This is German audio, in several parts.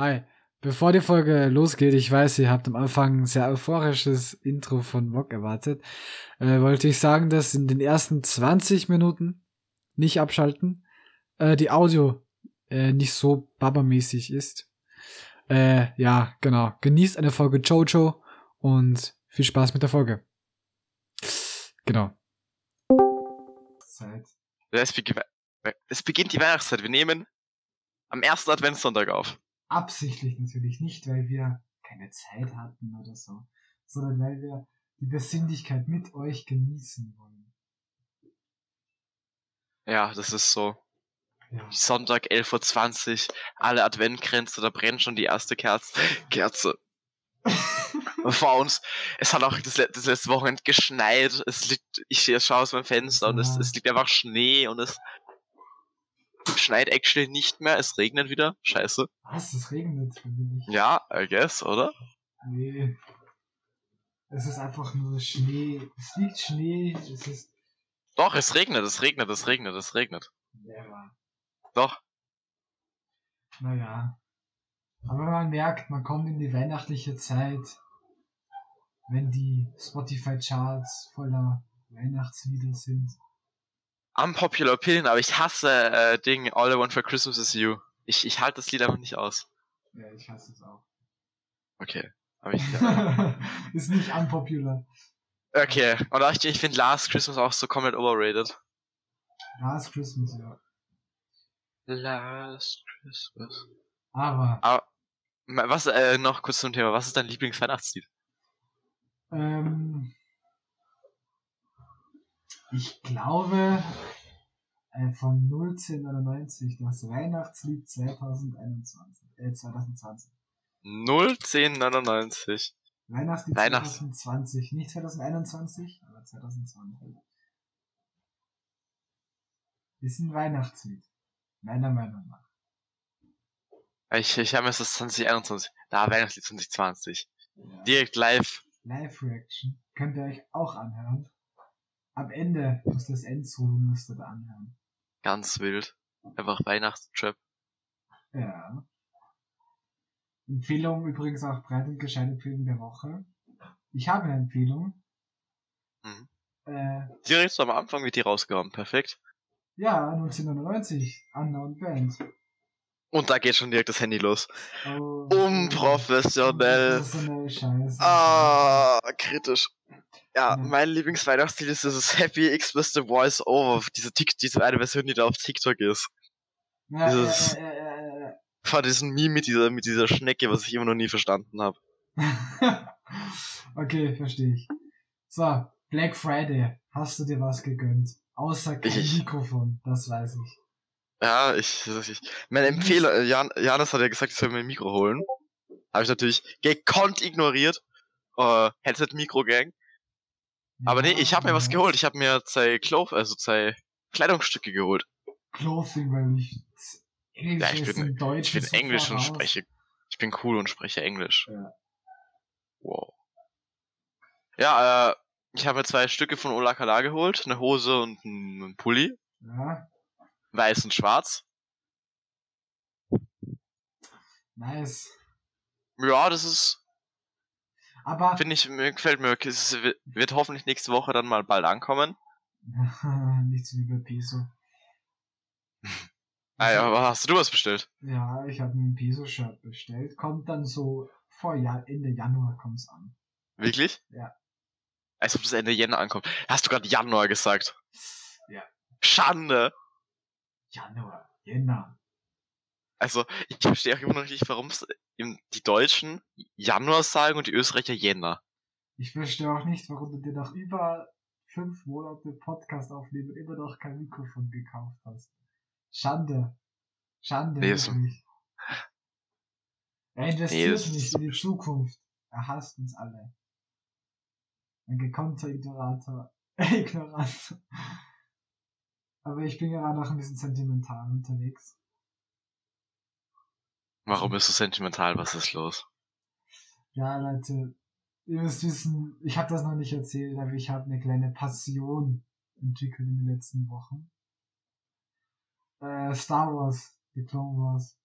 Hi. Bevor die Folge losgeht, ich weiß, ihr habt am Anfang ein sehr euphorisches Intro von Mock erwartet, äh, wollte ich sagen, dass in den ersten 20 Minuten nicht abschalten, äh, die Audio äh, nicht so babamäßig ist. Äh, ja, genau. Genießt eine Folge Jojo und viel Spaß mit der Folge. Genau. Es beginnt die Weihnachtszeit. Wir nehmen am ersten Adventssonntag auf. Absichtlich natürlich, nicht weil wir keine Zeit hatten oder so, sondern weil wir die Besinnlichkeit mit euch genießen wollen. Ja, das ist so. Ja. Sonntag 11.20 Uhr, alle Adventkränze, da brennt schon die erste Kerze. Kerze. Vor uns, es hat auch das, das letzte Wochenende geschneit. Es liegt, ich schaue aus meinem Fenster und es, Ja. es liegt einfach Schnee und es schneit actually nicht mehr. Es regnet wieder. Scheiße. Was? Es regnet. Ja, I guess, oder? Nee. Es ist einfach nur Schnee. Es liegt Schnee. Es ist. Doch, es regnet, es regnet, es regnet, es regnet. Never. Doch. Naja. Aber man merkt, man kommt in die weihnachtliche Zeit, wenn die Spotify-Charts voller Weihnachtslieder sind. Unpopular Opinion, aber ich hasse äh, Ding All I Want for Christmas is You. Ich, ich halte das Lied einfach nicht aus. Ja, ich hasse es auch. Okay. Aber ich, ist nicht unpopular. okay. Und ich, ich finde Last Christmas auch so komplett overrated. Last Christmas, ja. Last Christmas. Aber, Aber, ma- was, äh, noch kurz zum Thema. Was ist dein Lieblingsweihnachtslied? ähm, ich glaube, äh, von 01099, das Weihnachtslied 2021, äh, 2020. 01099. Weihnachtslied Weihnachts- 2020, nicht 2021, aber 2020. Ist ein Weihnachtslied. Meiner Meinung nach. Ich, ich habe mir das 2021. Da, Weihnachtslied 2020. Ja. Direkt live. Live-Reaction könnt ihr euch auch anhören. Am Ende muss das Endsolo müsst ihr da anhören. Ganz wild. Einfach Weihnachtstrap. Ja. Empfehlung übrigens auch breit und gescheit Empfehlung der Woche. Ich habe eine Empfehlung. Mhm. Äh, Direkt so am Anfang wird die rausgehauen. Perfekt. ja, 1999, Unknown Band. Und da geht schon direkt das Handy los. Oh, Unprofessionell. Unprofessionell Scheiße. Ah, kritisch. Ja, Ja. mein Lieblingsweihnachtslied ist dieses Happy X with the Voice Over. Diese, Tik diese eine Version, die da auf TikTok ist. Ja, dieses- äh, äh, äh, Von diesem Meme mit dieser, mit dieser Schnecke, was ich immer noch nie verstanden habe. okay, verstehe ich. So, Black Friday. Hast du dir was gegönnt? Außer kein Ich- Mikrofon, das weiß ich. Ja, ich, ich mein Empfehler, äh, Jan, Janis hat ja gesagt, ich soll mir ein Mikro holen. Habe ich natürlich gekonnt ignoriert. Äh, Headset Mikro Gang. Aber nee, ich habe mir was geholt. Ich habe mir zwei Clove, also zwei Kleidungsstücke geholt. Clothing, weil ich Englisch Ja, ich bin- Deutsch Ich bin so Englisch und spreche. Ich bin cool und spreche Englisch. Ja. Wow. Ja, äh, ich habe mir zwei Stücke von Ola Kala geholt, eine Hose und einen Pulli, Ja, weiß und schwarz. nice. Ja, das ist, Aber finde ich, mir gefällt mir. Es wird- hoffentlich nächste Woche dann mal bald ankommen. nicht so wie bei Peso. Ah ja, aber hast du was bestellt? Ja, ich habe mir ein Peso-Shirt bestellt. Kommt dann so vor ja Ende Januar kommt's an. Wirklich? Ja. Als ob das Ende Jänner ankommt. Hast du gerade Januar gesagt? Ja. Schande! Januar, Jänner. Also, ich verstehe auch immer noch nicht, warum die Deutschen Januar sagen und die Österreicher Jänner. Ich verstehe auch nicht, warum du dir nach über fünf Monate Podcast aufnehmen immer noch kein Mikrofon gekauft hast. Schande. Schande, Nee, wirklich. Er investiert das nicht in die Zukunft. Er hasst uns alle. Ein gekonnter Ignorator. Ignorant. Aber ich bin gerade noch ein bisschen sentimental unterwegs. Warum bist du sentimental? Was ist los? Ja, Leute, ihr müsst wissen, ich habe das noch nicht erzählt, aber ich habe eine kleine Passion entwickelt in den letzten Wochen. Äh, Star Wars, die Clone Wars.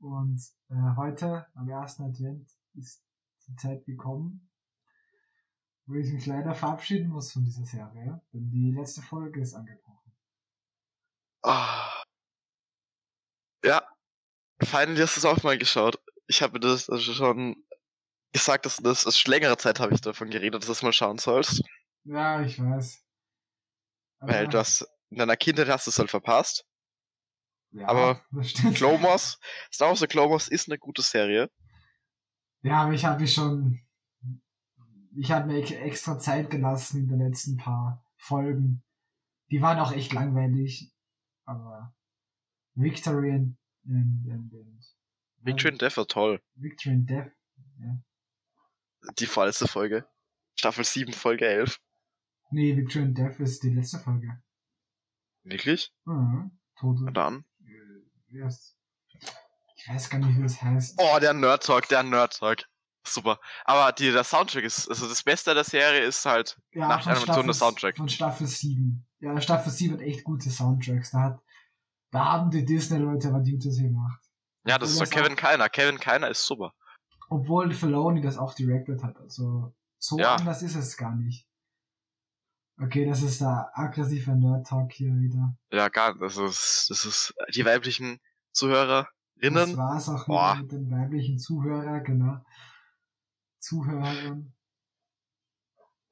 Und äh, heute, am ersten Advent, ist die Zeit gekommen, wo ich mich leider verabschieden muss von dieser Serie, denn die letzte Folge ist angebrochen. Ah. Finally hast du es auch mal geschaut. Ich habe das schon gesagt, dass das, schon längere Zeit habe ich davon geredet, dass du das mal schauen sollst. Ja, ich weiß. Weil Aber- du hast, in deiner Kindheit hast du es halt verpasst. ja, aber. Clomos, Star Wars The Clomos ist eine gute Serie. Ja, aber ich habe mich schon, ich habe mir ex- extra Zeit gelassen in den letzten paar Folgen. Die waren auch echt langweilig, aber Victory and, and, and Victory and Death war toll. Victory and Death. Ja. Die vorletzte Folge. Staffel 7, Folge 11. Nee, Victory and Death ist die letzte Folge. Wirklich? Mhm. Tode. Und dann? Äh, wer ist- Ich weiß gar nicht, wie das heißt. Oh, der Nerd Talk, der Nerd Talk. Super. Aber die, der Soundtrack ist, also das Beste der Serie ist halt, Ja, nach der Animation der Soundtrack. Von Staffel 7. Ja, Staffel 7 hat echt gute Soundtracks. Da hat, da haben die Disney-Leute was Gutes gemacht. ja, das ist doch das Kevin Keiner. Kevin Keiner ist super. Obwohl Filoni das auch directed hat. Also, so Ja. anders ist es gar nicht. Okay, das ist der aggressive Nerd-Talk hier wieder. Ja, gar nicht. Das ist, das ist die weiblichen Das Zuhörerinnen. war's auch mit den weiblichen Zuhörer, genau. Zuhörern.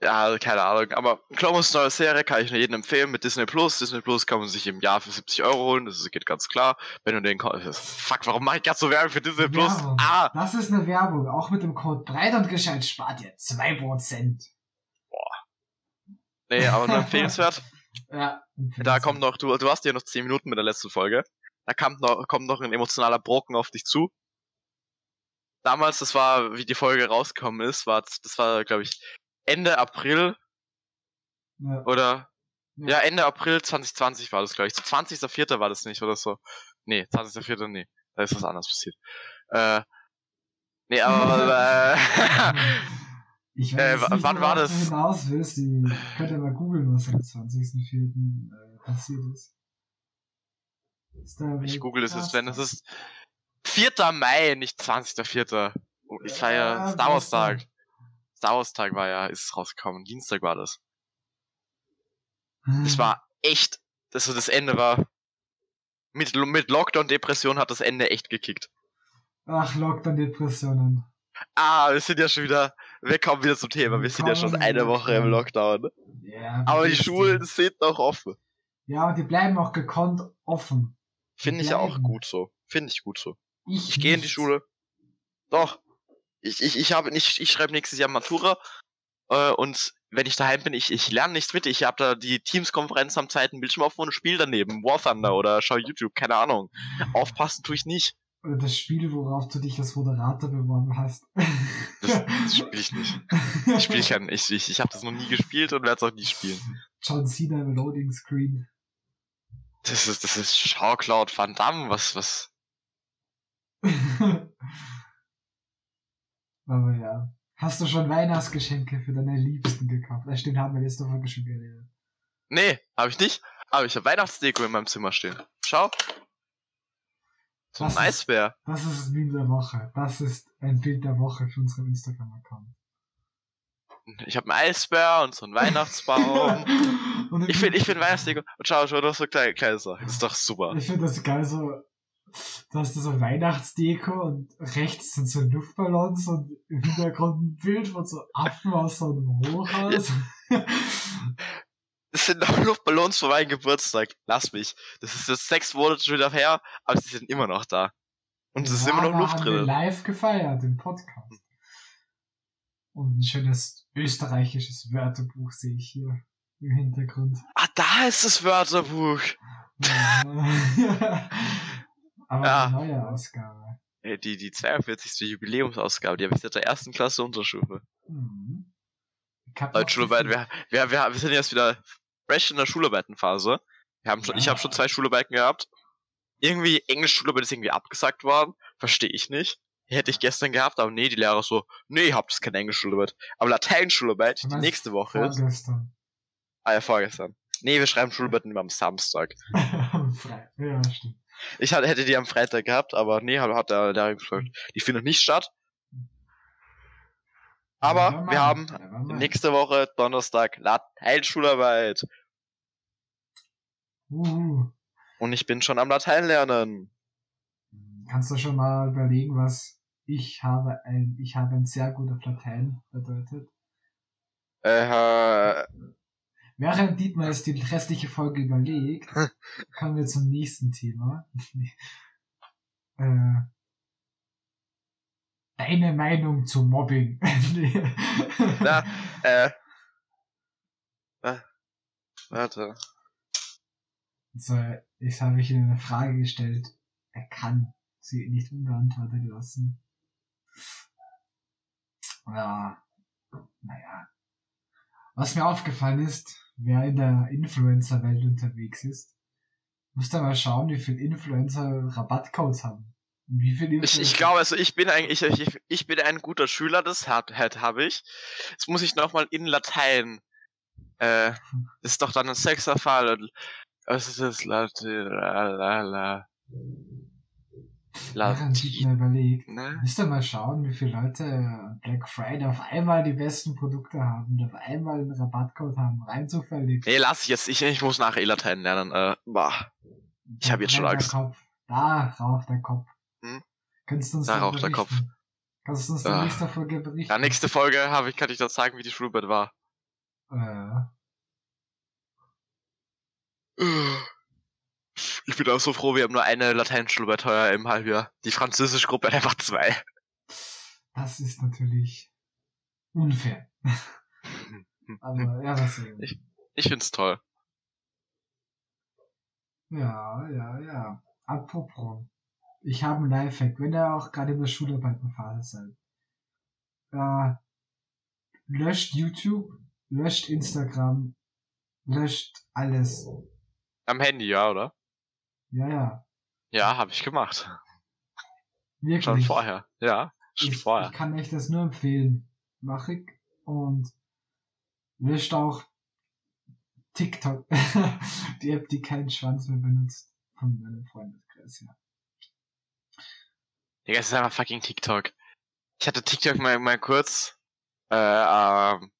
Ja, keine Ahnung. Aber Clomos neue Serie kann ich nur jedem empfehlen mit Disney Plus. Disney Plus kann man sich im Jahr für 70 Euro holen. Das geht ganz klar. Wenn du den Ko- Fuck, warum mache ich gerade so Werbung für Disney Plus? Werbung. Ah! Das ist eine Werbung. Auch mit dem Code breit und gescheit spart ihr 2%. Nee, aber nur empfehlenswert. Ja. Da kommt noch, du, du hast ja noch 10 Minuten mit der letzten Folge. Da kommt noch, kommt noch ein emotionaler Brocken auf dich zu. Damals, das war, wie die Folge rausgekommen ist, war, das war, glaube ich, Ende April Ja. oder, Ja. ja, Ende April 2020 war das, glaube ich. So 20.04. war das nicht oder so. Nee, 20.04. nee. Da ist was anderes passiert. Äh, nee, aber, äh, Ich weiß Äh, nicht, wann war das? willst. Die könnt ihr mal googeln, was am 20.04. Äh, passiert ist. ist ich google es jetzt, wenn es ist 4. Mai, nicht 20.04. Oh, Ich war ja Star Wars. Tag. Star Wars Tag war ja, ist es rausgekommen. Dienstag war das. Hm. Das war echt, das, das Ende war, mit, mit Lockdown-Depression hat das Ende echt gekickt. Ach, Lockdown-Depressionen. Ah, wir sind ja schon wieder, wir kommen wieder zum Thema. Wir sind ja schon eine Woche im Lockdown. Ja, Aber die Schulen sind noch offen. Ja, und die bleiben auch gekonnt offen. Finde ich ja auch gut so. Finde ich gut so. Ich, Ich gehe in die. Schule. Doch. Ich, ich, ich habe nicht, ich schreibe nächstes Jahr Matura. Äh, und wenn ich daheim bin, ich, ich lerne nichts mit. Ich habe da die Teams-Konferenz am zweiten Bildschirm offen und spiele daneben. War Thunder oder schau YouTube, keine Ahnung. Aufpassen tue ich nicht. Oder das Spiel, worauf du dich als Moderator beworben hast. Das, das spiele ich nicht. Ich spiele ich, ja- ich, ich, ich habe das noch nie gespielt und werde es auch nie spielen. John Cena im Loading Screen. Das ist, das ist Jean-Claude Van Damme, was, was. Aber ja. Hast du schon Weihnachtsgeschenke für deine Liebsten gekauft? Das stimmt, haben wir letzte Folge schon geredet. Nee, habe ich nicht. Aber ich habe Weihnachtsdeko in meinem Zimmer stehen. Schau. So ein ist- Eisbär. Das ist das Meme der Woche. Das ist ein Bild der Woche für unseren Instagram-Account. Ich habe einen Eisbär und so einen Weihnachtsbaum. Ich finde, ich finde Weihnachtsdeko. Und schau, schau, das so kleine, kleine Sachen. Das ist doch super. Ich finde das geil, so, da hast du so Weihnachtsdeko und rechts sind so Luftballons und im Hintergrund ein Bild von so Affen aus so einem Hochhaus. Das sind noch Luftballons für meinen Geburtstag. Lass mich. Das ist jetzt sechs Monate schon wieder her, aber sie sind immer noch da. Und es ist Ja, immer noch Luft haben wir drin. live gefeiert im Podcast. Und ein schönes österreichisches Wörterbuch sehe ich hier im Hintergrund. Ah, da ist das Wörterbuch. Aber Ja. eine neue Ausgabe. Ey, die, die 42. Jubiläumsausgabe, die habe ich seit der ersten Klasse Unterstufe. Mhm. Ich hab noch Deutsche Schularbeit, so wir, wir, wir, wir sind jetzt wieder fresh in der Schularbeitenphase. Wir haben schon, Ich Ja. habe schon zwei Schularbeiten gehabt. Irgendwie, Englisch Schularbeit ist irgendwie abgesagt worden. Verstehe ich nicht. Hätte ich gestern gehabt, aber nee, die Lehrer so, nee, ihr habt das keine Englisch Schularbeit. Aber Latein Schularbeit, die nächste Woche ist. Vorgestern. Ah ja, vorgestern. Nee, wir schreiben Schularbeiten immer am Samstag. Ja, stimmt. Ich hätte die am Freitag gehabt, aber nee, hat, hat der, der gesagt, die findet nicht statt. Aber Never wir haben nächste Woche Donnerstag Lateinschularbeit. Uhu. Und ich bin schon am Latein lernen. Kannst du schon mal überlegen, was ich habe ein, ich habe ein sehr gut auf Latein bedeutet? Äh, Während Dietmar jetzt die restliche Folge überlegt, kommen wir zum nächsten Thema. äh, deine Meinung zu Mobbing. Na, äh, äh, warte. Also, jetzt habe ich ihm eine Frage gestellt. Er kann sie nicht unbeantwortet lassen. Ja, naja. Was mir aufgefallen ist, wer in der Influencer-Welt unterwegs ist, muss da mal schauen, wie viele Influencer Rabattcodes haben. Und wie viele Ich, ich glaube, also ich bin eigentlich, ich, ich, bin ein guter Schüler, das hat, hat habe ich. Jetzt muss ich nochmal in Latein. Äh, das ist doch dann ein Sexerfall und was ist das? Latein, la, la, la. Während ich mir überlegt, ne? müsst ihr mal schauen, wie viele Leute am Black Friday auf einmal die besten Produkte haben und auf einmal einen Rabattcode haben, rein zufällig. Nee, lass ich jetzt, ich, ich muss nach E-Latein lernen, äh, boah. Ich hab jetzt schon Angst. Kopf. Da raucht der Kopf. Hm? Könntest du uns Da raucht der berichten? Kannst du uns in Ah. nächster Folge berichten? Ja, nächste Folge habe ich, kann ich dann sagen, wie die Schularbeit war. Äh, Ich bin auch so froh, wir haben nur eine Lateinschularbeit heuer im Halbjahr. Die französische Gruppe hat einfach zwei. das ist natürlich unfair. Aber ja, was sehen. Ich- Ich find's toll. Ja, ja, ja. Apropos. Ich habe einen Lifehack, wenn ihr auch gerade in der Schularbeitenphase seid. Äh, löscht YouTube, löscht Instagram, löscht alles. Am Handy, ja, oder? Ja, ja. Ja, habe ich gemacht. Wirklich. Schon vorher. Ja, schon ich, vorher. ich kann euch das nur empfehlen. Mach ich. Und löscht auch TikTok. die App, die keinen Schwanz mehr benutzt. Von meinem Freundeskreis, ja. Digga, es ist einfach fucking TikTok. Ich hatte TikTok mal, mal kurz, äh, ähm,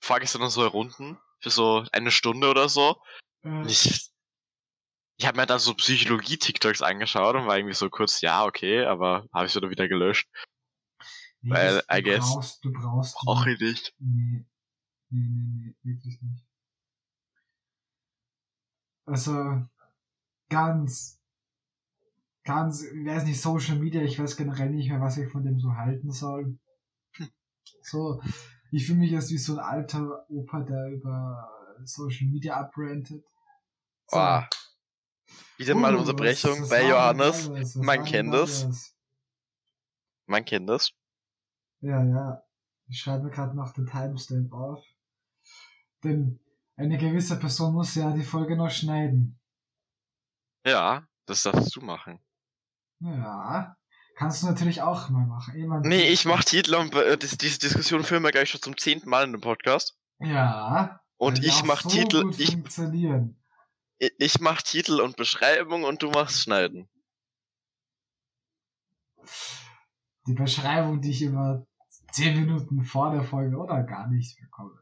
vorgestern noch so Runden für so eine Stunde oder so. Äh, Und ich, ich habe mir dann so Psychologie-TikToks angeschaut und war irgendwie so kurz, ja, okay, aber habe ich wieder wieder gelöscht. nee, weil, du I guess, Brauchst, du brauchst. Brauche ich nicht. Nee. Nee, nee, nee, wirklich nicht. Also, ganz, ganz, ich weiß nicht, Social Media, ich weiß generell nicht mehr, was ich von dem so halten soll. So, ich fühle mich jetzt wie so ein alter Opa, der über Social Media abrantet. So. Oh, wieder mal Uh, Unterbrechung bei Johannes. Was Man kennt es. Man kennt das. Ja, ja. Ich schreibe gerade noch den Timestamp auf. Denn eine gewisse Person muss ja die Folge noch schneiden. Ja, das darfst du machen. Ja. Kannst du natürlich auch mal machen. Jemand Nee, ich mach Titel und äh, diese Diskussion führen wir gleich schon zum zehnten Mal in dem Podcast. Ja. Und ich mach so Titel, ich. Ich- mach Titel und Beschreibung und du machst Schneiden. Die Beschreibung, die ich immer zehn Minuten vor der Folge oder gar nicht bekomme.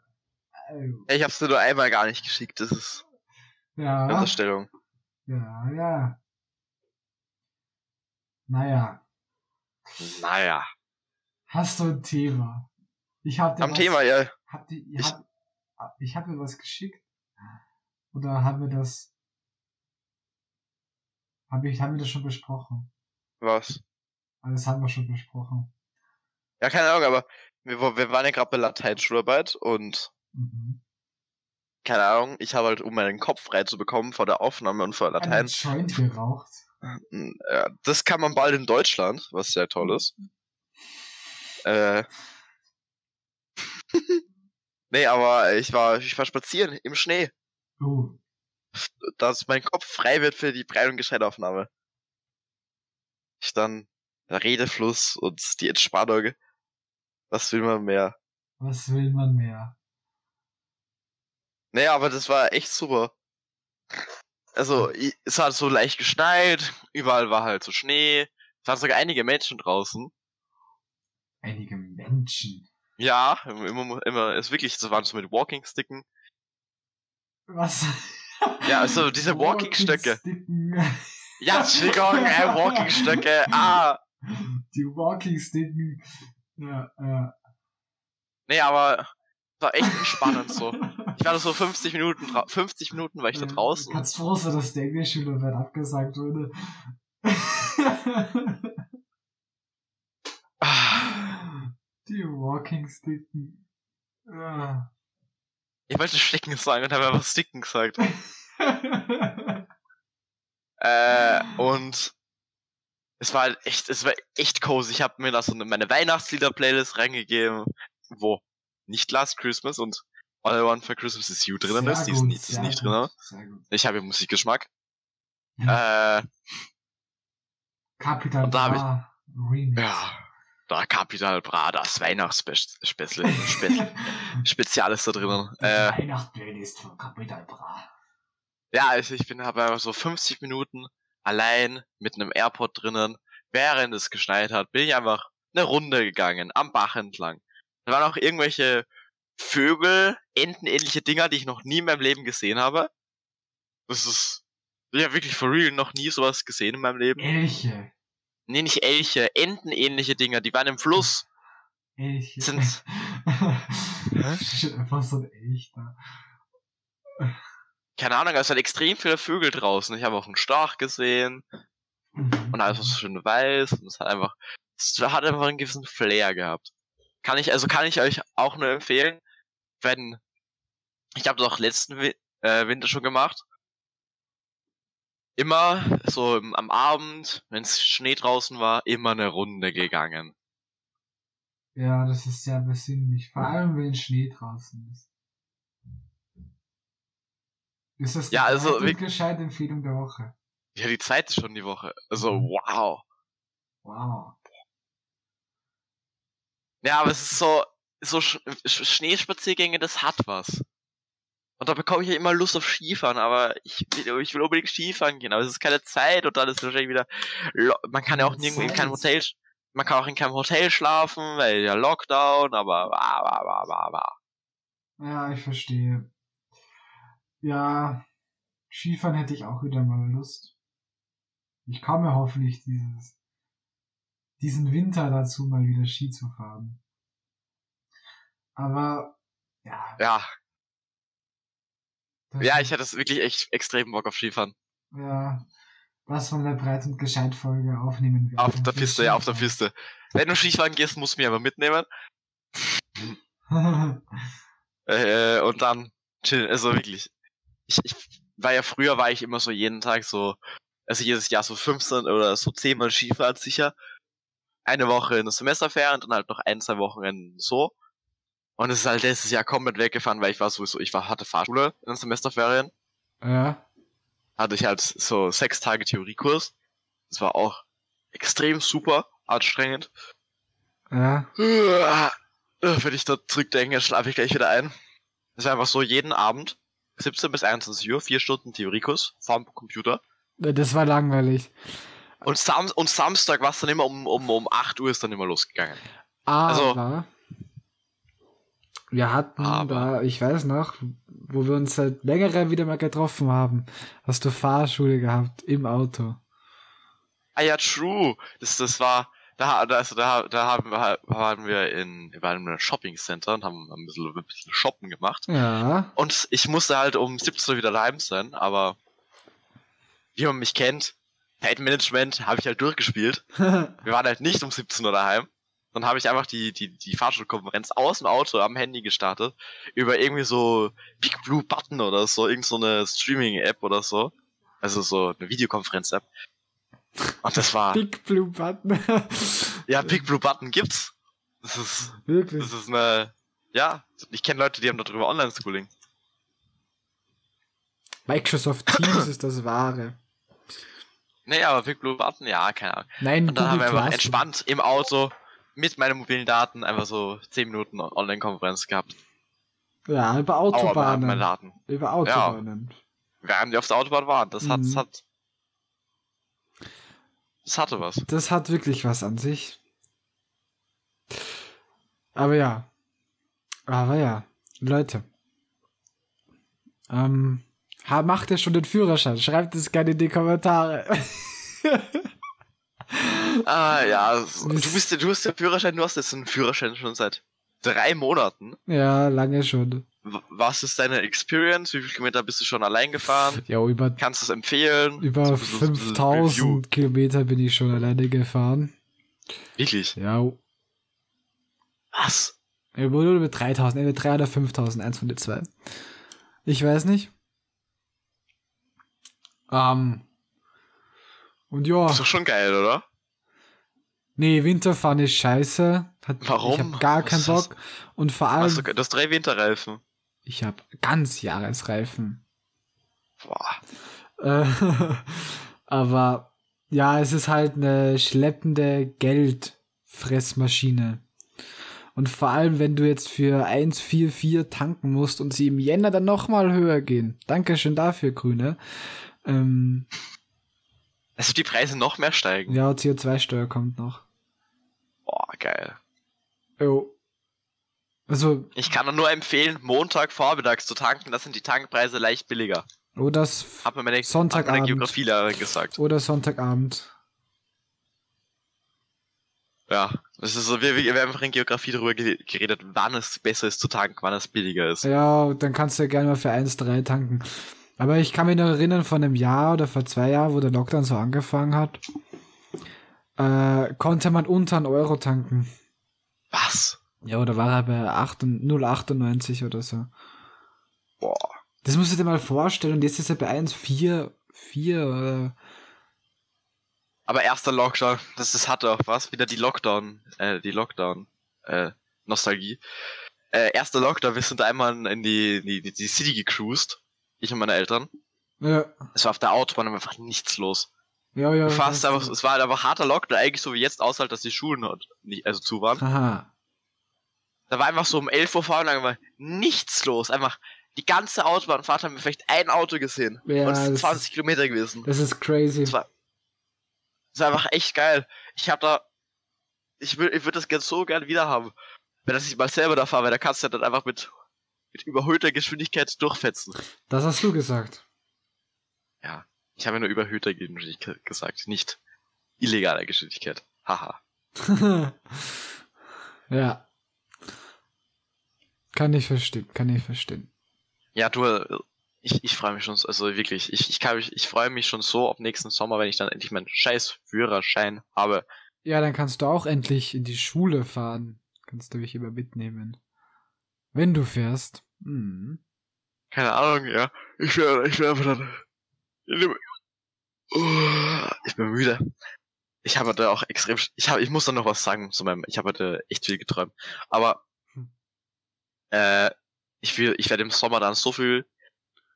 Also, Ich hab's dir nur einmal gar nicht geschickt, das ist ja. eine Unterstellung. Ja, ja. Naja. Naja. Hast du ein Thema? Ich hab dir Am was- Thema, ja. Ihr, ihr Ich- habt, ich habe mir was geschickt. Oder haben wir das, habe ich, haben wir das schon besprochen? Was? Das haben wir schon besprochen. Ja, keine Ahnung, aber wir, wir waren ja gerade bei Lateinschularbeit und Mhm. keine Ahnung, ich habe halt, um meinen Kopf frei zu bekommen vor der Aufnahme und vor Einen Latein, Joint geraucht. ja, das kann man bald in Deutschland, was sehr toll ist. Äh, nee, aber ich war, ich war spazieren im Schnee, Oh, dass mein Kopf frei wird für die Breit- und Gescheidaufnahme. Ich dann der Redefluss und die Entspannung. Was will man mehr? was will man mehr? Nee, aber das war echt super. also es hat so leicht geschneit, überall war halt so Schnee, es waren sogar einige Menschen draußen. Einige Menschen. Ja, immer, immer, es wirklich, das waren so mit Walking-Sticken. Was? Ja, also diese Walking-Stöcke. Walking-Sticken. Ja, Entschuldigung, äh, Walking-Stöcke, ah. Die Walking-Sticken. Ja, ja. Nee, aber war echt entspannend so. Ich war da so 50 Minuten, dra- 50 Minuten war ich da draußen. kannst froh sein, dass der Englischschülerwert abgesagt wurde. Ah, Die Walking-Sticken. Ja. Ich wollte Sticken sagen und habe einfach Sticken gesagt. Äh, und es war halt echt, es war echt cozy. Ich habe mir da so eine, meine Weihnachtslieder-Playlist reingegeben, wo nicht Last Christmas und All I Want for Christmas is You drinnen ist. Die ist nicht, die ist nicht drin. Gut. Ich habe ja Musikgeschmack. Äh, Capital Und da hab ich- Remix. ja, da Capital Bra, das Weihnachtsspecial, Spe Spezial ist da drinnen. Äh, Weihnachtsplaylist von Capital Bra. ja, also ich bin habe einfach so 50 Minuten allein mit einem AirPod drinnen, während es geschneit hat, bin ich einfach eine Runde gegangen, am Bach entlang. Da waren auch irgendwelche Vögel, entenähnliche Dinger, die ich noch nie in meinem Leben gesehen habe. Das ist, ja wirklich for real, noch nie sowas gesehen in meinem Leben. Elche. Nee, nicht Elche, entenähnliche Dinger, die waren im Fluss. Elche. Sind- einfach so ein Elch da. Keine Ahnung, es waren extrem viele Vögel draußen. Ich habe auch einen Storch gesehen und alles war so schön weiß und es hat einfach, es hat einfach einen gewissen Flair gehabt. Kann ich, also kann ich euch auch nur empfehlen, wenn, ich habe das auch letzten äh, Winter schon gemacht, immer so am Abend, wenn es Schnee draußen war, immer eine Runde gegangen. Ja, das ist sehr besinnlich. Vor allem, wenn Schnee draußen ist. Ist das die Ja, also, wir- gescheite Empfehlung der Woche? Ja, die zweite schon die Woche. Also, Mhm. wow. Wow. Ja, aber es ist so, so Sch Sch Schneespaziergänge, das hat was. Und da bekomme ich ja immer Lust auf Skifahren, aber ich will, ich will unbedingt Skifahren gehen, aber es ist keine Zeit und dann ist wahrscheinlich wieder, man kann ja auch nirgendwo in keinem. Hotel, man kann auch in keinem Hotel schlafen, weil ja Lockdown, aber, aber, aber, aber, aber. Ja, ich verstehe. Ja, Skifahren hätte ich auch wieder mal Lust. Ich komme hoffentlich dieses, diesen Winter dazu, mal wieder Ski zu fahren. Aber, ja. Ja, ja, ich hätte es wirklich echt extrem Bock auf Skifahren. Ja, was von der Breit- und Gescheit-Folge aufnehmen wir. Auf der Piste, ja, auf der Piste. Wenn du Skifahren gehst, musst du mich aber mitnehmen. Äh, und dann chillen, also wirklich. Ich, ich war ja früher, war ich immer so jeden Tag so, also jedes Jahr so 15 oder so 10 Mal Skifahren sicher. Eine Woche in der Semesterferien und dann halt noch ein, zwei Wochen so. Und es ist halt letztes Jahr komplett weggefahren, weil ich war sowieso, ich war, hatte Fahrschule in den Semesterferien. Ja. Hatte ich halt so sechs Tage Theoriekurs. Das war auch extrem super anstrengend. Ja. Wenn ich da zurückdenke, schlafe ich gleich wieder ein. Es war einfach so jeden Abend, 17 bis 21 Uhr, vier Stunden Theoriekurs vom Computer. Das war langweilig. Und, Sam und Samstag war es dann immer um, um, um 8 Uhr ist dann immer losgegangen. Aber Also- wir hatten Aber- da, ich weiß noch, wo wir uns seit längerer wieder mal getroffen haben, hast du Fahrschule gehabt im Auto. Ah ja, true. Das, das war, da, also da, da haben wir, waren wir in, wir waren in einem Shopping Center und haben ein bisschen, ein bisschen shoppen gemacht. Ja. Und ich musste halt um 17 Uhr wieder daheim sein, aber wie man mich kennt, Zeitmanagement habe ich halt durchgespielt. Wir waren halt nicht um 17 Uhr daheim. Dann habe ich einfach die, die, die Fahrschulkonferenz aus dem Auto am Handy gestartet. Über irgendwie so Big Blue Button oder so, irgend so eine Streaming-App oder so. Also so eine Videokonferenz-App. Und das war, Big Blue Button. ja, Big Blue Button gibt's. Das ist, Wirklich. das ist eine, ja, ich kenne Leute, die haben darüber Online-Schooling. Microsoft Teams ist das Wahre. Nee, aber Big Blue Button, ja, keine Ahnung. Nein, Und dann haben wir einfach entspannt im Auto mit meinen mobilen Daten einfach so 10 Minuten Online-Konferenz gehabt. Ja, über Autobahnen. Daten. über Autobahnen. während wir auf der Autobahn waren. Das hat, Mhm. das hat, das hatte was. Das hat wirklich was an sich. Aber ja. Aber ja. Leute. Ähm, macht ihr schon den Führerschein? Schreibt es gerne in die Kommentare. Ah, ja, du Das- bist, ja- du hast ja Führerschein, du hast jetzt einen Führerschein schon seit drei Monaten. ja, lange schon. Was ist deine Experience? Wie viele Kilometer bist du schon allein gefahren? Ja, über, Kannst du es empfehlen? über So ein bisschen- so ein bisschen 5000 Review. Kilometer bin ich schon alleine gefahren. Wirklich? Ja, Was? über, über 3000, entweder 3 oder 5000, eins von den zwei. Ich weiß nicht. Ähm. Und ja. Ist doch schon geil, oder? Nee, Winterfahren ist scheiße. Hat, Warum? Ich hab gar keinen? Bock. Und vor allem, Hast du, du hast drei Winterreifen. ich hab ganz Jahresreifen. Boah. Äh, aber ja, es ist halt eine schleppende Geldfressmaschine. Und vor allem, wenn du jetzt für 1,44 tanken musst und sie im Jänner dann nochmal höher gehen. Dankeschön dafür, Grüne. Ähm, Also die Preise noch mehr steigen. ja, CO2-Steuer kommt noch. Geil. Jo. Also, Ich kann nur empfehlen, Montag vormittags zu tanken, da sind die Tankpreise leicht billiger. oder, Hat mir meine, Sonntagabend. hat meine Geografielehrerin gesagt. oder Sonntagabend. Ja, das ist so, wir, wir haben einfach in Geografie darüber ge- geredet, wann es besser ist zu tanken, wann es billiger ist. Ja, dann kannst du ja gerne mal für 1,3 tanken. Aber ich kann mich noch erinnern, von einem Jahr oder vor zwei Jahren, wo der Lockdown so angefangen hat, äh, konnte man unter einen Euro tanken. Was? Ja, oder war er bei 8 und- 0,98 oder so. Boah. Das musst du dir mal vorstellen. Und jetzt ist er bei 1,4, 4 oder... Aber erster Lockdown, das, das hatte auch was, wieder die Lockdown, äh, die Lockdown, äh, Nostalgie. Äh, erster Lockdown, wir sind einmal in die, die, die, die City gecruised. Ich und meine Eltern. Ja, Es war auf der Autobahn aber einfach nichts los. Ja, ja. Fährst das- einfach, es war halt einfach harter Lockdown, eigentlich so wie jetzt, außer halt, dass die Schulen halt nicht, also zu waren. Aha. Da war einfach so um 11 Uhr fahren, war nichts los. Einfach die ganze Autobahnfahrt haben wir vielleicht ein Auto gesehen. Ja, und es sind das 20 Kilometer gewesen. Das ist crazy. Das war, das war einfach echt geil. Ich hab da, ich will, ich würde das gern so gern wieder haben. Wenn das ich mal selber da fahre, weil da kannst du ja dann einfach mit, mit überhöhter Geschwindigkeit durchfetzen. Das hast du gesagt. Ich habe ja nur überhöhter Geschwindigkeit gesagt, nicht illegaler Geschwindigkeit. Haha. ja. Kann ich verstehen, kann ich verstehen. Ja, du, äh, ich, ich freue mich schon, so- also wirklich, ich, ich kann mich, ich freue mich schon so auf nächsten Sommer, wenn ich dann endlich meinen scheiß Führerschein habe. Ja, dann kannst du auch endlich in die Schule fahren. Kannst du mich immer mitnehmen. Wenn du fährst. Hm. Keine Ahnung, ja. Ich werde, ich werde einfach dann. Oh, ich bin müde. Ich habe heute auch extrem. Ich habe, ich muss dann noch was sagen zu meinem. Ich habe heute echt viel geträumt. Aber Hm. äh, ich will, ich werde im Sommer dann so viel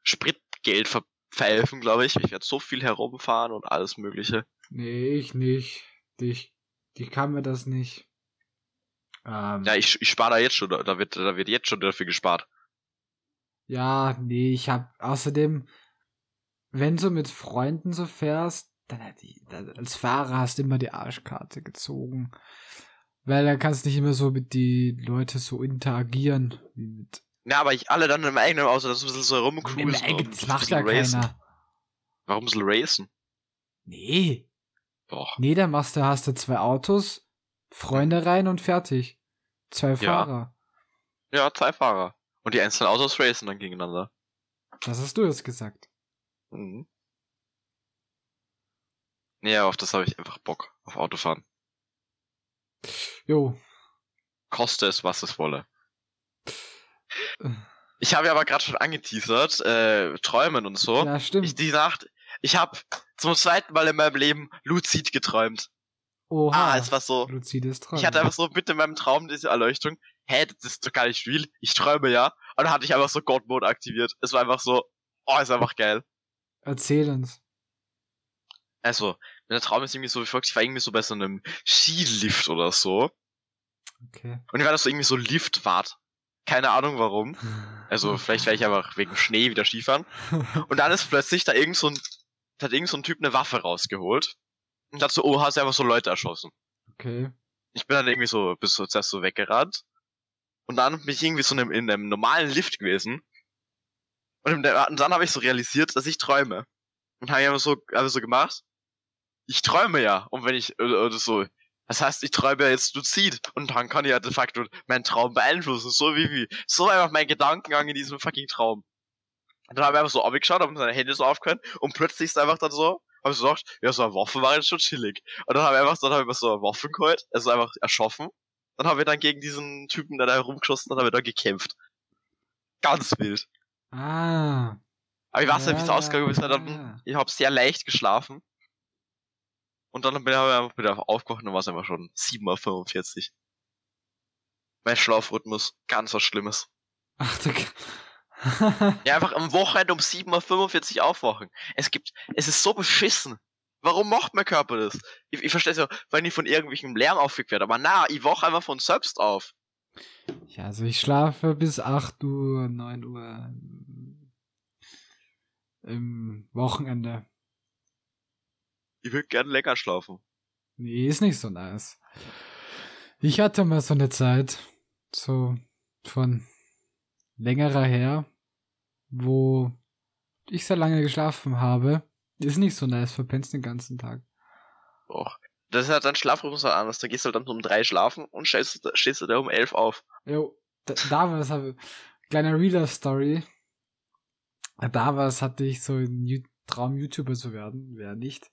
Spritgeld verpfeifen, glaube ich. Ich werde so viel herumfahren und alles Mögliche. Nee, ich nicht. Ich, ich kann mir das nicht. Ähm, Ja, ich, ich spare da jetzt schon. Da wird, da wird jetzt schon dafür gespart. ja, nee, ich hab außerdem, wenn du mit Freunden so fährst, dann hat die, als Fahrer hast du immer die Arschkarte gezogen. Weil dann kannst du nicht immer so mit die Leute so interagieren, wie mit Ja, aber ich alle dann im eigenen Auto, das ist ein bisschen so Im rumcruisen. eigenen- und Das macht ja racen. keiner. Warum soll racen? Nee. Doch. Nee, dann machst du, hast du zwei Autos, Freunde rein und fertig. Zwei Fahrer. Ja, zwei Fahrer. Und die einzelnen Autos racen dann gegeneinander. Das hast du jetzt gesagt. Mhm. Nee, auf das habe ich einfach Bock. Auf Autofahren. Jo. Koste es, was es wolle. Äh. Ich habe ja aber gerade schon angeteasert, äh, Träumen und so. Ja, stimmt. Ich, die Nacht, ich habe zum zweiten Mal in meinem Leben luzid geträumt. Oha. Ah, es war so. Luzides Träumen. Ich hatte einfach so mitten in meinem Traum diese Erleuchtung. Hä, das ist doch gar nicht real. Ich träume ja. Und dann hatte ich einfach so God Mode aktiviert. Es war einfach so, oh, ist einfach geil. Erzähl uns. Also, der Traum ist irgendwie so wie folgt, ich war irgendwie so bei so einem Skilift oder so. Okay. Und ich war da so irgendwie so Liftwart. Keine Ahnung warum. Also vielleicht wäre ich einfach wegen Schnee wieder Skifahren. Und dann ist plötzlich da irgend so ein, da hat irgend so ein Typ eine Waffe rausgeholt. Und hat so, oh, hast du einfach so Leute erschossen. Okay. Ich bin dann irgendwie so, bis so zuerst so weggerannt. Und dann bin ich irgendwie so in einem, in einem normalen Lift gewesen. Und, dann habe ich so realisiert, dass ich träume. Und habe ich einfach so, also so gemacht. Ich träume ja. Und wenn ich, oder, so, das heißt, ich träume ja jetzt luzid. Und dann kann ich ja de facto meinen Traum beeinflussen. So wie, wie, so einfach mein Gedankengang in diesem fucking Traum. Und dann habe ich einfach so abgeschaut, habe seine Hände so aufgehört und plötzlich ist einfach dann so, habe ich so gedacht, ja, so eine Waffe war jetzt schon chillig. Und dann habe ich einfach, dann habe ich so eine Waffe geholt, also einfach erschoffen. Dann habe ich dann gegen diesen Typen, der da herumgeschossen hat, habe ich dann gekämpft. Ganz wild. Ah. Aber ich weiß nicht, wie es Ja, ausgegangen ist. ja. Dann, ich habe sehr leicht geschlafen. Und dann bin ich einfach wieder aufgewacht und war es einfach schon 7.45 Uhr. Mein Schlafrhythmus, ganz was Schlimmes. Ach, du. Ja, einfach am Wochenende um 7.45 Uhr aufwachen. Es gibt, es ist so beschissen. Warum macht mein Körper das? Ich, ich verstehe es ja, weil ich von irgendwelchem Lärm aufgeweckt werde. Aber na, ich wache einfach von selbst auf. Ja, also ich schlafe bis 8 Uhr, 9 Uhr im Wochenende. Ich würde gern länger schlafen. Nee, ist nicht so nice. Ich hatte mal so eine Zeit, so von längerer her, wo ich sehr lange geschlafen habe. Ist nicht so nice, verpennst den ganzen Tag. Och. Das ist halt dein Schlafrhythmus halt anders. Da gehst du halt dann um drei schlafen und stehst, stehst du da um elf auf. Jo, da, damals habe kleine Reader-Story. Damals hatte ich so einen Ju- Traum, YouTuber zu werden, wer nicht.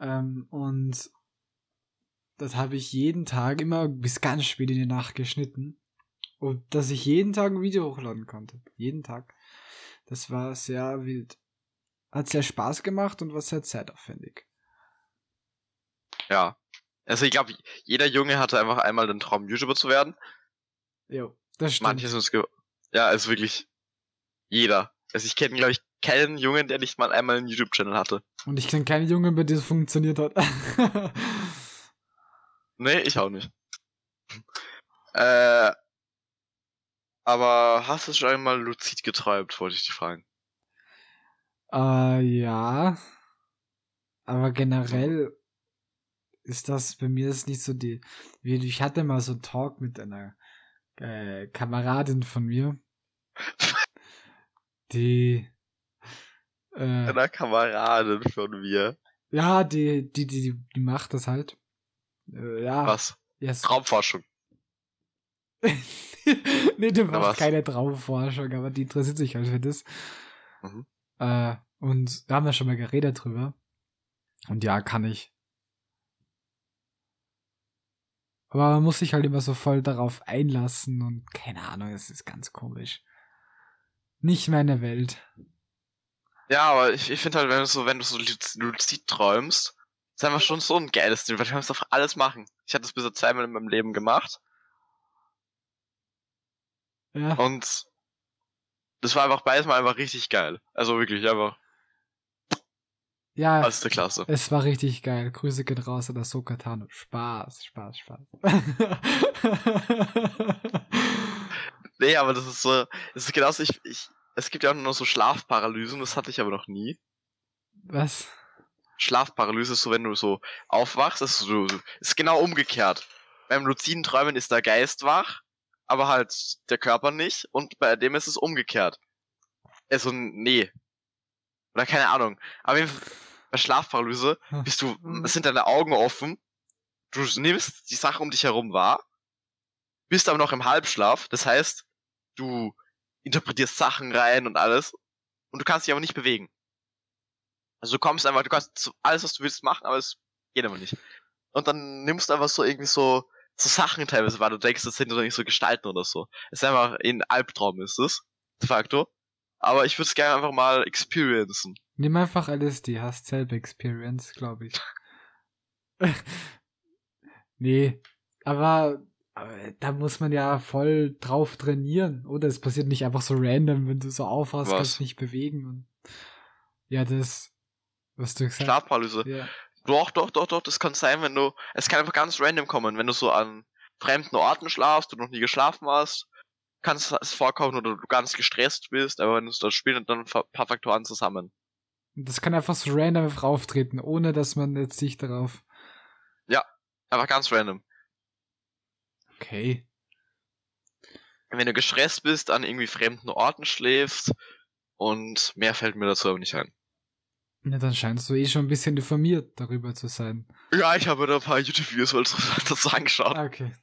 Ähm, und das habe ich jeden Tag immer bis ganz spät in die Nacht geschnitten. Und dass ich jeden Tag ein Video hochladen konnte. Jeden Tag. Das war sehr wild. Hat sehr Spaß gemacht und war sehr zeitaufwendig. Ja. Also ich glaube, jeder Junge hatte einfach einmal den Traum, YouTuber zu werden. Jo, das stimmt. Manche sind es Ja, also wirklich jeder. Also ich kenne, glaube ich, keinen Jungen, der nicht mal einmal einen YouTube-Channel hatte. Und ich kenne keine Junge, bei der es funktioniert hat. Nee, ich auch nicht. äh, aber hast du schon einmal luzid geträumt, wollte ich dich fragen. Äh, ja. Aber generell ist das bei mir ist nicht so die. Wie, ich hatte mal so einen Talk mit einer äh, Kameradin von mir. Die. Äh, Einer Kameradin von mir. ja, die, die, die, die macht das halt. Äh, ja. Was? Yes. Traumforschung. nee, macht was? keine Traumforschung, aber die interessiert sich halt für das. Mhm. Äh, und da haben wir schon mal geredet drüber. Und ja, kann ich. Aber man muss sich halt immer so voll darauf einlassen und keine Ahnung, es ist ganz komisch. Nicht meine Welt. Ja, aber ich, ich finde halt, wenn du so, wenn du so luzid träumst, ist einfach schon so ein geiles Ding, weil du kannst einfach alles machen. Ich hatte das bis jetzt zweimal in meinem Leben gemacht Ja, und das war einfach beides mal einfach richtig geil. Also wirklich einfach ja der Klasse. es war richtig geil. Grüße gehen raus an das Sokatano. Spaß, Spaß, Spaß. Nee, aber das ist so, das ist genauso, ich, ich, es gibt ja auch noch so Schlafparalysen, das hatte ich aber noch nie. Was? Schlafparalyse ist so, wenn du so aufwachst, ist so, ist genau umgekehrt. Beim luziden Träumen ist der Geist wach, aber halt der Körper nicht und bei dem ist es umgekehrt. Also, nee. Oder keine Ahnung. Aber bei Schlafparalyse bist du, es sind deine Augen offen, du nimmst die Sache um dich herum wahr, bist aber noch im Halbschlaf, das heißt, du interpretierst Sachen rein und alles und du kannst dich aber nicht bewegen. Also du kommst einfach, du kannst alles, was du willst, machen, aber es geht aber nicht. Und dann nimmst du einfach so irgendwie so, so Sachen teilweise wahr, du denkst, das sind doch nicht so Gestalten oder so. Es ist einfach, ein Albtraum ist es, de facto. Aber ich würde es gerne einfach mal experiencen. Nimm einfach LSD, hast selber Experience, glaube ich. nee, aber, aber da muss man ja voll drauf trainieren, oder? Es passiert nicht einfach so random, wenn du so aufhast, Was? kannst nicht bewegen und ja, das, was du gesagt Schlafparalyse. Ja. Doch, doch, doch, doch, das kann sein, wenn du, es kann einfach ganz random kommen, wenn du so an fremden Orten schlafst, du noch nie geschlafen hast, kann es vorkommen oder du ganz gestresst bist, aber wenn du das spielst, dann ein paar Faktoren zusammen. Das kann einfach so random einfach auftreten, ohne dass man jetzt sich darauf. Einfach ganz random. Okay. Wenn du gestresst bist, an irgendwie fremden Orten schläfst und mehr fällt mir dazu aber nicht ein. Na, dann scheinst du eh schon ein bisschen informiert darüber zu sein. Ja, ich habe da ein paar YouTube-Videos dazu angeschaut. Ah, okay.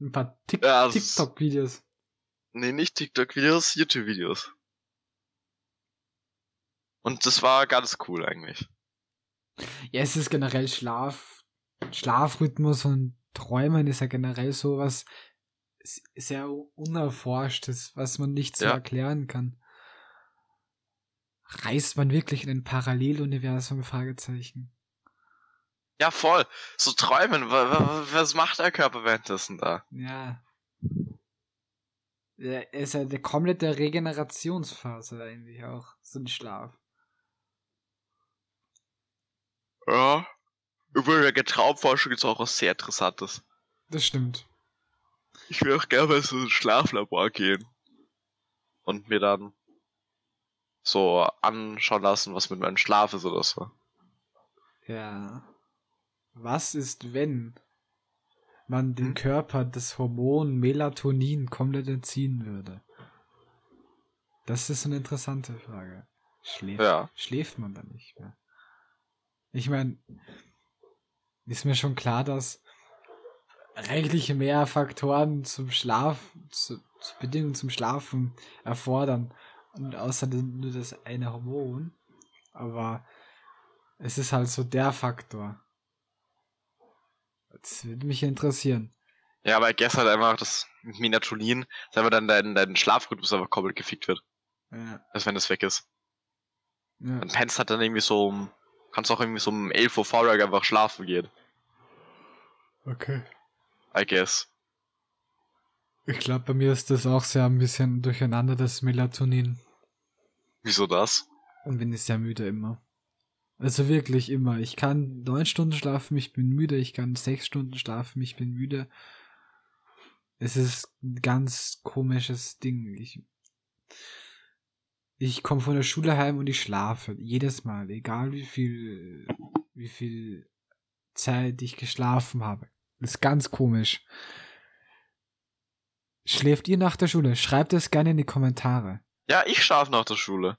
Ein paar Tik Ja, TikTok-Videos. Nee, nicht TikTok-Videos, YouTube-Videos. Und das war ganz cool eigentlich. Ja, es ist generell Schlaf, Schlafrhythmus und Träumen ist ja generell sowas sehr unerforschtes, was man nicht so Ja. erklären kann. Reist man wirklich in ein Paralleluniversum? Fragezeichen. Ja, voll. So träumen. wa- wa- Was macht der Körper währenddessen da? Ja. Es ist ja eine komplette Regenerationsphase eigentlich auch, so ein Schlaf. Ja. Über der Traumforschung gibt's auch was sehr Interessantes. Das stimmt. Ich will auch gerne mal so ein Schlaflabor gehen. Und mir dann so anschauen lassen, was mit meinem Schlaf ist oder so. Ja. Was ist, wenn man den Hm? Körper das Hormon Melatonin komplett entziehen würde? Das ist eine interessante Frage. Schläft, Ja. schläft man dann nicht mehr? Ich meine, ist mir schon klar, dass reichlich mehr Faktoren zum Schlaf, zu, zu Bedingungen zum Schlafen erfordern. Und außerdem nur das eine Hormon. Aber es ist halt so der Faktor. Das würde mich interessieren. Ja, aber gestern halt einfach das Melatonin, dass einfach dann dein, dein Schlafrhythmus einfach komplett gefickt wird. Ja, Also wenn das weg ist. ja. Dann pennst halt dann irgendwie so um, kannst auch irgendwie so um 11 Uhr vorher einfach schlafen gehen. Okay. I guess. Ich glaube, bei mir ist das auch sehr ein bisschen durcheinander, das Melatonin. Wieso das? Und bin ich sehr müde immer. Also wirklich immer. Ich kann neun Stunden schlafen, ich bin müde. Ich kann sechs Stunden schlafen, ich bin müde. Es ist ein ganz komisches Ding. Ich, ich komme von der Schule heim und ich schlafe. Jedes Mal. Egal wie viel, wie viel Zeit ich geschlafen habe. Das ist ganz komisch. Schläft ihr nach der Schule? Schreibt es gerne in die Kommentare. Ja, ich schlafe nach der Schule.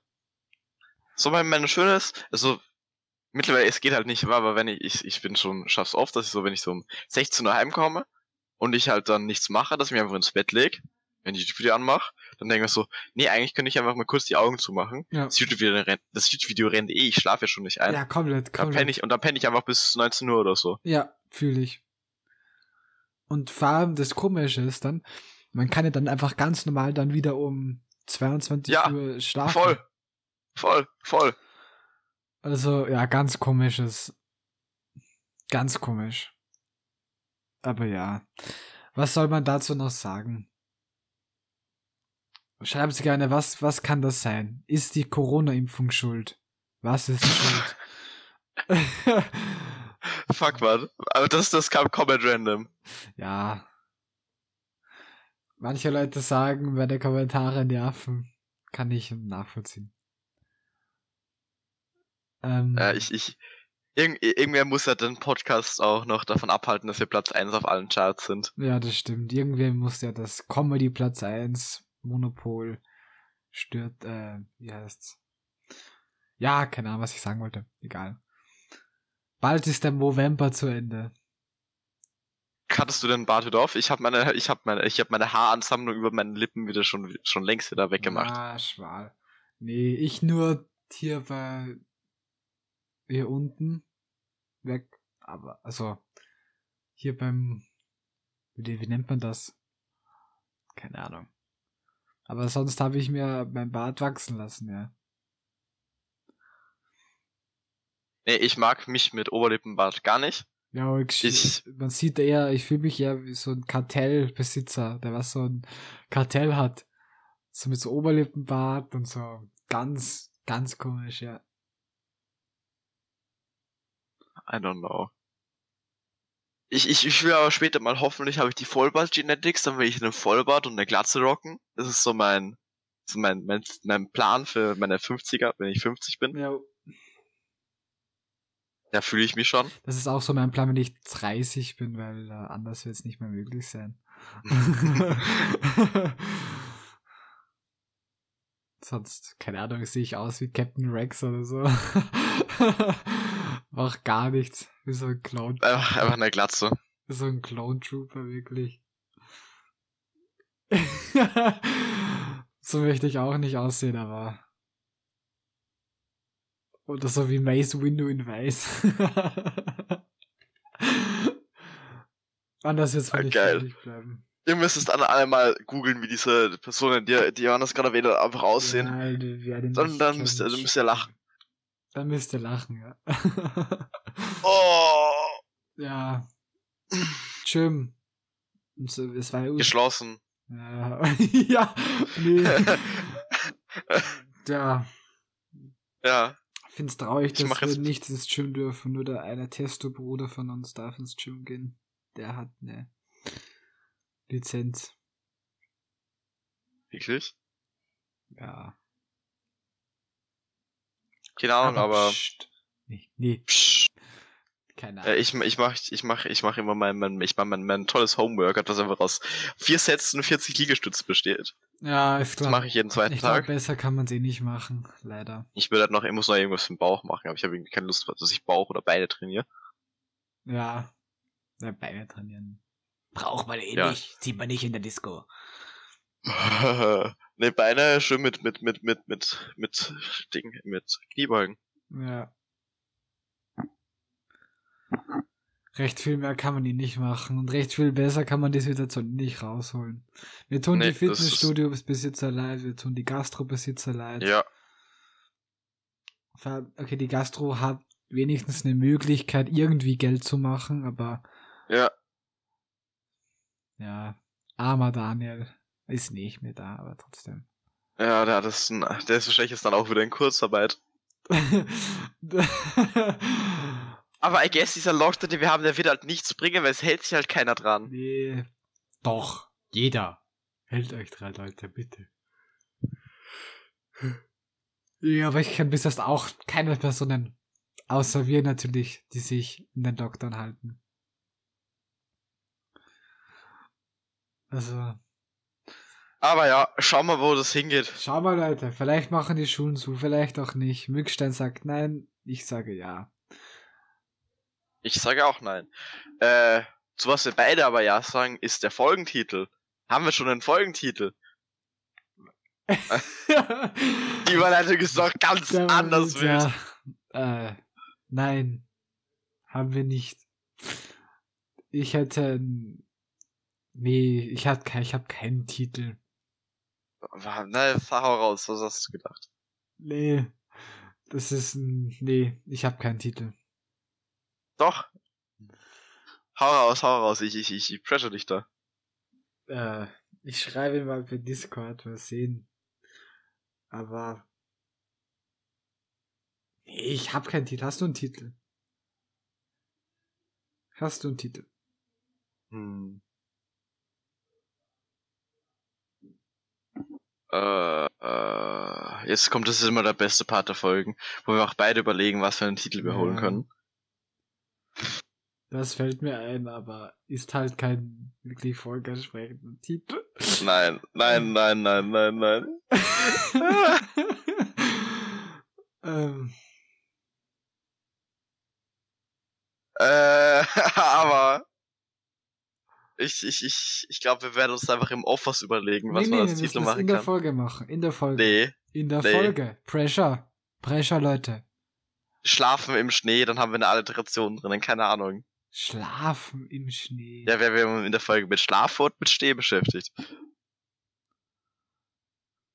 So, mein, meine Schöne ist, also, mittlerweile, es geht halt nicht, aber wenn ich, ich, ich bin schon, schaff's oft, dass ich so, wenn ich so um 16 Uhr heimkomme und ich halt dann nichts mache, dass ich mich einfach ins Bett leg, wenn ich die Video anmache, dann denke ich so, nee, eigentlich könnte ich einfach mal kurz die Augen zumachen. Ja. Das YouTube-Video rennt, das YouTube-Video rennt eh, ich schlafe ja schon nicht ein. Ja, komplett, dann komplett. penne ich, und dann penne ich einfach bis 19 Uhr oder so. Ja, fühle ich. Und vor allem das Komische ist dann, man kann ja dann einfach ganz normal dann wieder um 22 Ja, Uhr schlafen. Voll. Voll, voll. Also, ja, ganz komisches. Ganz komisch. Aber ja. Was soll man dazu noch sagen? Schreibt Sie gerne, was, was kann das sein? Ist die Corona-Impfung schuld? Was ist schuld? Fuck, man. Aber das, das kam komplett random. Ja. Manche Leute sagen, meine Kommentare nerven. Kann ich nachvollziehen. Ähm, Ja, ich, ich, irgend, irgendwer muss ja den Podcast auch noch davon abhalten, dass wir Platz 1 auf allen Charts sind. ja, das stimmt. Irgendwer muss ja das Comedy Platz 1 Monopol stört, äh, wie heißt's? Ja, keine Ahnung, was ich sagen wollte. Egal. Bald ist der November zu Ende. Hattest du den Bart wieder auf? Ich habe meine, ich habe meine, ich habe meine Haaransammlung über meine Lippen wieder schon, schon längst wieder weggemacht. Ah, schwal. Nee, ich nur hier bei hier unten weg. Aber, also, hier beim, wie, wie nennt man das? Keine Ahnung. Aber sonst habe ich mir mein Bart wachsen lassen, ja. Nee, ich mag mich mit Oberlippenbart gar nicht. Ja, ich, Ich- man sieht eher, ich fühle mich eher wie so ein Kartellbesitzer, der was so ein Kartell hat. So mit so Oberlippenbart und so. Ganz, ganz komisch, ja. I don't know. Ich, ich, ich will aber später mal hoffentlich habe ich die Vollbart Genetics, dann will ich einen Vollbart und eine Glatze rocken. Das ist so mein, so mein, mein, mein Plan für meine 50er, wenn ich 50 bin. Ja, Da fühle ich mich schon. das ist auch so mein Plan, wenn ich 30 bin, weil äh, anders wird es nicht mehr möglich sein. Sonst, keine Ahnung, sehe ich aus wie Captain Rex oder so. Mach gar nichts. Wie so ein Clown. Einfach, einfach eine Glatze. So ein Clone Trooper, wirklich. so möchte ich auch nicht aussehen, aber. Oder so wie Mace Window in Weiß. Anders wird es Ah, nicht bleiben. Ihr müsst dann alle mal googeln, wie diese Personen, die, die Johannes gerade erwähnt hat, einfach aussehen. Dann, nicht dann, müsst ihr, dann müsst ihr lachen. Dann müsst ihr lachen, ja. Oh, ja. Jim. Und so, Es war ja geschlossen. Ja, ja, nee. ja, Ja, ich find's traurig, Ich dass wir nicht ins Gym dürfen. Nur der eine Testo-Bruder von uns darf ins Gym gehen. Der hat eine Lizenz. wirklich. Ja. Keine Ahnung, aber. pst. Nee, nee, Psch, keine äh, Ahnung. ich, ich mach, ich mach, ich mach immer mein, mein, ich mach mein, mein tolles Homeworkout, das einfach aus vier Sätzen und 40 Liegestützen besteht. ja, ist Das klar. mache ich jeden zweiten ich glaub, Tag. besser kann man es eh nicht machen, leider. Ich will halt noch, ich muss noch irgendwas für den Bauch machen, aber ich habe irgendwie keine Lust, dass ich Bauch oder Beine trainiere. Ja. ja Beine trainieren. Braucht man eh Ja. nicht. Sieht man nicht in der Disco. ne, Beine schön mit, mit, mit, mit, mit, mit Ding, mit Kniebeugen. Ja. Recht viel mehr kann man ihn nicht machen und recht viel besser kann man die Situation nicht rausholen. Wir tun Nee, die Fitnessstudios-Besitzer leid, wir tun die Gastro-Besitzer leid. Ja, Okay, die Gastro hat wenigstens eine Möglichkeit, irgendwie Geld zu machen, aber ja. ja, armer Daniel ist nicht mehr da, aber trotzdem. Ja, der, hat das ein, der ist wahrscheinlich jetzt dann auch wieder in Kurzarbeit. Aber I guess dieser Lockdown, den wir haben, der wird halt nichts bringen, weil es hält sich halt keiner dran. nee. Doch, jeder. Hält euch dran, Leute, bitte. Ja, aber ich kenne bis jetzt auch keine Personen, außer wir natürlich, die sich in den Lockdown halten. Also, Aber ja, schau mal, wo das hingeht. schau mal, Leute, vielleicht machen die Schulen zu, vielleicht auch nicht. Mückstein sagt nein, ich sage ja. Ich sage auch nein. Äh, zu was wir beide aber ja sagen, ist der Folgentitel. Haben wir schon einen Folgentitel? Die Überleitung ist doch ganz Der anders wild. Ja. Äh, nein, haben wir nicht. Ich hätte. Nee, ich hab, ke- ich hab keinen Titel. Na, fahr hau raus, was hast du gedacht? Nee, das ist ein. Nee, ich hab keinen Titel. Doch. Hau raus, hau raus, ich, ich, ich, ich pressure dich da. Äh, ich schreibe mal per Discord, mal sehen. Aber. Nee, ich hab keinen Titel. Hast du einen Titel? Hast du einen Titel? Hm. Äh, äh, jetzt kommt, das ist immer der beste Part der Folgen, wo wir auch beide überlegen, was für einen Titel wir holen Ja. können. Das fällt mir ein, aber ist halt kein wirklich folgersprechender Titel. Nein, nein, nein, nein, nein, nein. ähm, Äh, aber ich, ich, ich, ich glaube, wir werden uns einfach im Off was überlegen, was nee, man nee, als Titel machen in der kann. Folge machen. In der Folge. Nee, In der nee. Folge. Pressure. Pressure, Leute. schlafen im Schnee, dann haben wir eine Alliteration drinnen, keine Ahnung. Schlafen im Schnee. Ja, wir werden in der Folge mit Schlaf und mit Schnee beschäftigt.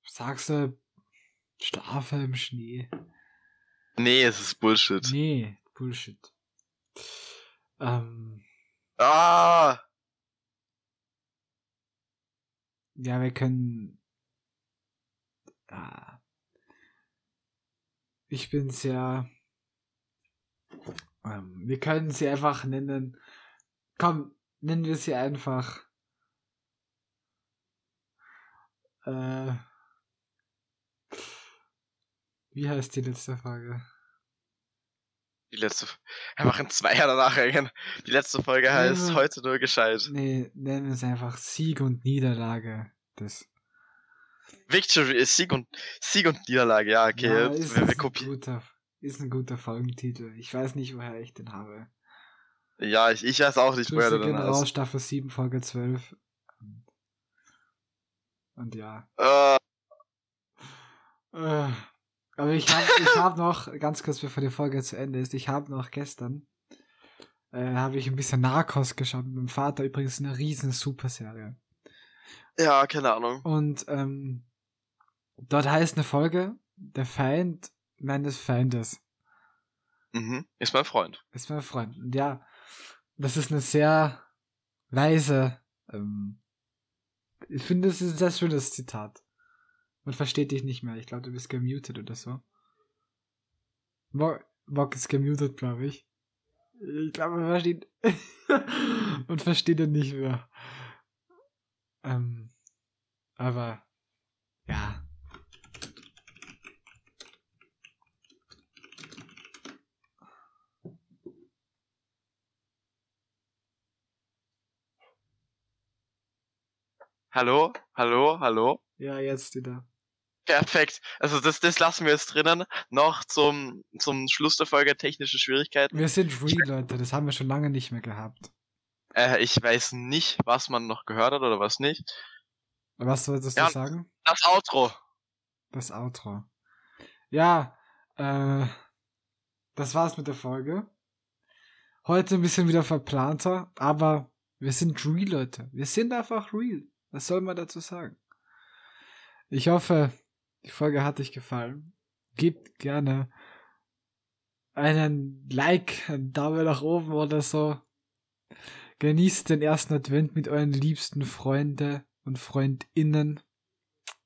Sagst du, schlafe im Schnee? Nee, es ist Bullshit. Nee, Bullshit. Ähm, Ah! Ja, wir können. Ah. Ich bin sehr. Ähm, wir können sie einfach nennen Komm, nennen wir sie einfach. Äh, wie heißt die letzte Folge? Die letzte. Wir machen zwei danach hängen. Die letzte Folge heißt Ja. heute nur gescheit. Nee, nennen wir es einfach Sieg und Niederlage. Das Victory ist Sieg und Sieg und Niederlage, ja, okay. Ja, ist, wir, wir ist, ein kopieren. guter, ist ein guter Folgentitel. Ich weiß nicht, woher ich den habe. Ja, ich, ich weiß auch nicht, woher du den raus, hast. Staffel 7, Folge 12. Und ja. Äh, Äh, aber ich habe ich hab noch, ganz kurz bevor die Folge zu Ende ist, ich habe noch gestern, äh, habe ich ein bisschen Narcos geschaut mit meinem Vater. Übrigens eine riesen Superserie. ja, keine Ahnung. Und ähm, dort heißt eine Folge, der Feind meines Feindes. Mhm. Ist mein Freund. ist mein Freund. Und ja, das ist eine sehr weise, ähm, ich finde, das ist ein sehr schönes Zitat. Man versteht dich nicht mehr. Ich glaube, du bist gemutet oder so. Mock ist gemutet, glaube ich. Ich glaube, man versteht, man versteht ihn nicht mehr. Ähm, aber, ja. Hallo? Hallo? Hallo? Ja, jetzt wieder. Perfekt. Also das, das lassen wir jetzt drinnen. Noch zum, zum Schluss der Folge technische Schwierigkeiten. Wir sind real, Leute. Das haben wir schon lange nicht mehr gehabt. Äh, ich weiß nicht, was man noch gehört hat oder was nicht. Was wolltest Ja. du sagen? Das Outro. Das Outro. Ja, äh, das war's mit der Folge. Heute ein bisschen wieder verplanter, aber wir sind real, Leute. Wir sind einfach real. Was soll man dazu sagen? Ich hoffe, die Folge hat euch gefallen. Gebt gerne einen Like, einen Daumen nach oben oder so. Genießt den ersten Advent mit euren liebsten Freunde und Freundinnen.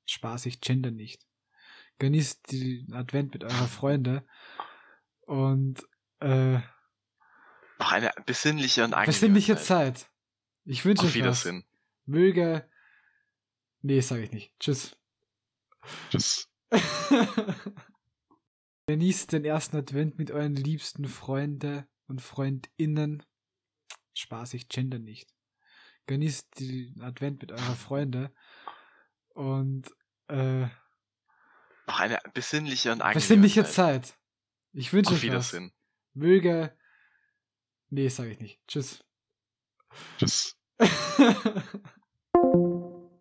Spaß, ich gender nicht. Genießt den Advent mit eurer Freunde. Und äh, Noch eine besinnliche und angenehme besinnliche Zeit. Zeit. Ich wünsche euch was. Wiedersehen. Möge. Nee, sag ich nicht. Tschüss. Tschüss. Genießt den ersten Advent mit euren liebsten Freunde und Freundinnen. Spaß, ich gender nicht. Genießt den Advent mit eurer Freunde. Und äh, Noch eine besinnliche und angenehme besinnliche Zeit. Zeit. Ich wünsche Auf euch was. Wiedersehen. Möge. Nee, sag ich nicht. Tschüss. Tschüss.